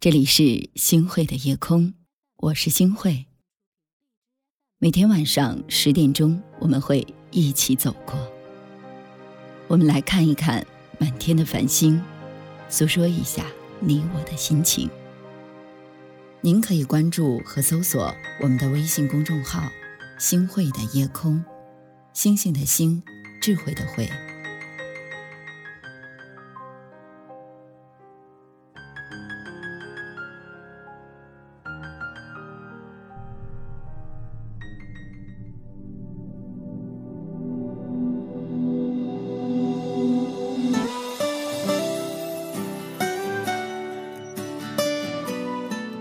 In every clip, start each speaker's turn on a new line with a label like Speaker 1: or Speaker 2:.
Speaker 1: 这里是星慧的夜空，我是星慧。每天晚上十点钟，我们会一起走过。我们来看一看满天的繁星，诉说一下你我的心情。您可以关注和搜索我们的微信公众号“星慧的夜空”，星星的星，智慧的慧。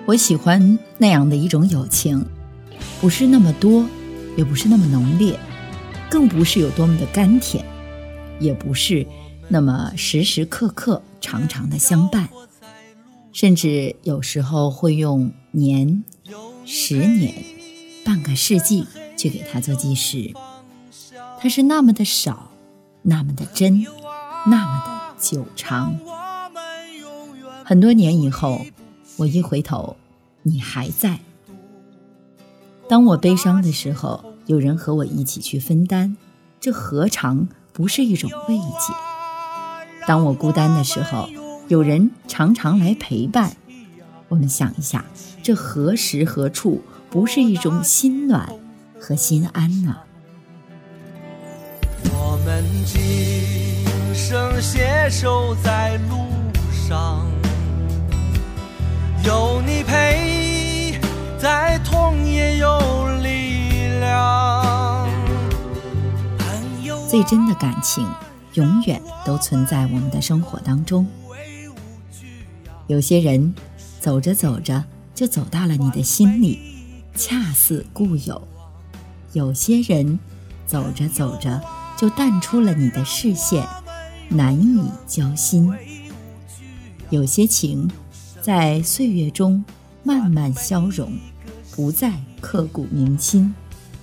Speaker 1: 我喜欢那样的一种友情，不是那么多，也不是那么浓烈，更不是有多么的甘甜，也不是那么时时刻刻、常常的相伴，甚至有时候会用年、十年、半个世纪去给它做计时。它是那么的少，那么的真，那么的久长。很多年以后。我一回头，你还在。当我悲伤的时候，有人和我一起去分担，这何尝不是一种慰藉？当我孤单的时候，有人常常来陪伴。我们想一下，这何时何处不是一种心暖和心安呢？
Speaker 2: 我们今生携手在路上。有你陪，再痛也有力量。
Speaker 1: 最真的感情，永远都存在我们的生活当中。有些人，走着走着就走到了你的心里，恰似故友；有些人，走着走着就淡出了你的视线，难以交心。有些情。在岁月中慢慢消融，不再刻骨铭心。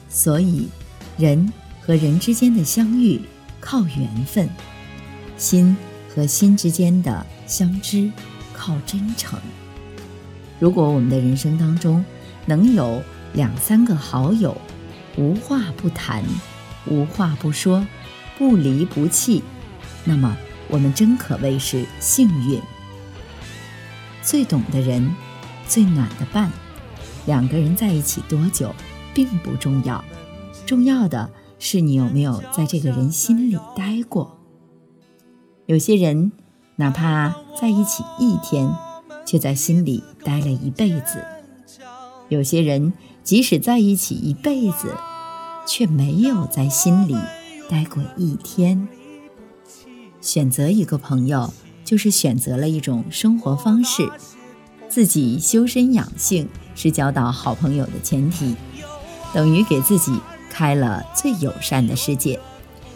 Speaker 1: 所以，人和人之间的相遇靠缘分，心和心之间的相知靠真诚。如果我们的人生当中能有两三个好友，无话不谈，无话不说，不离不弃，那么我们真可谓是幸运。最懂的人，最暖的伴，两个人在一起多久，并不重要，重要的是你有没有在这个人心里待过。有些人，哪怕在一起一天，却在心里待了一辈子；有些人，即使在一起一辈子，却没有在心里待过一天。选择一个朋友。就是选择了一种生活方式，自己修身养性是交到好朋友的前提，等于给自己开了最友善的世界，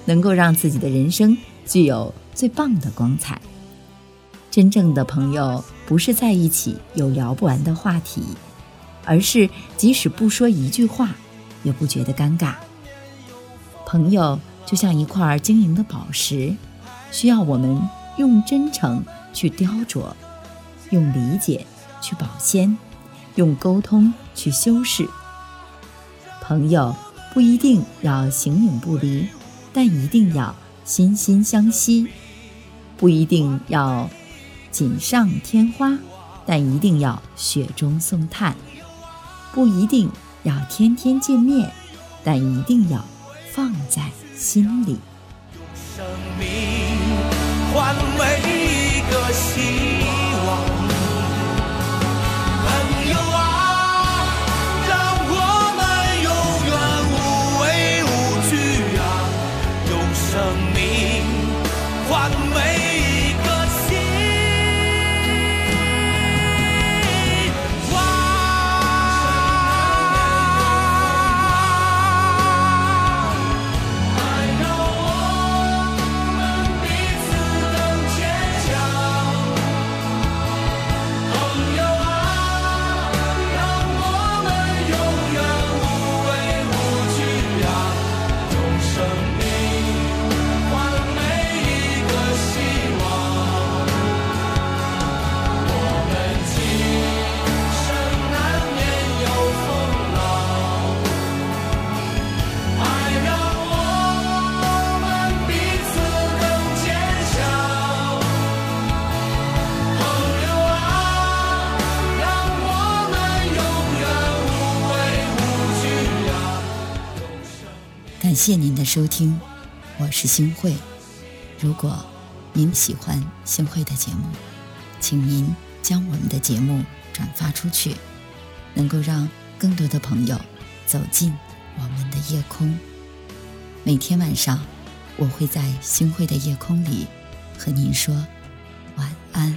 Speaker 1: 能够让自己的人生具有最棒的光彩。真正的朋友不是在一起有聊不完的话题，而是即使不说一句话，也不觉得尴尬。朋友就像一块晶莹的宝石，需要我们。用真诚去雕琢，用理解去保鲜，用沟通去修饰。朋友不一定要形影不离，但一定要心心相惜；不一定要锦上添花，但一定要雪中送炭；不一定要天天见面，但一定要放在心里。生命换谢您的收听，我是星慧。如果您喜欢星慧的节目，请您将我们的节目转发出去，能够让更多的朋友走进我们的夜空。每天晚上，我会在星慧的夜空里和您说晚安。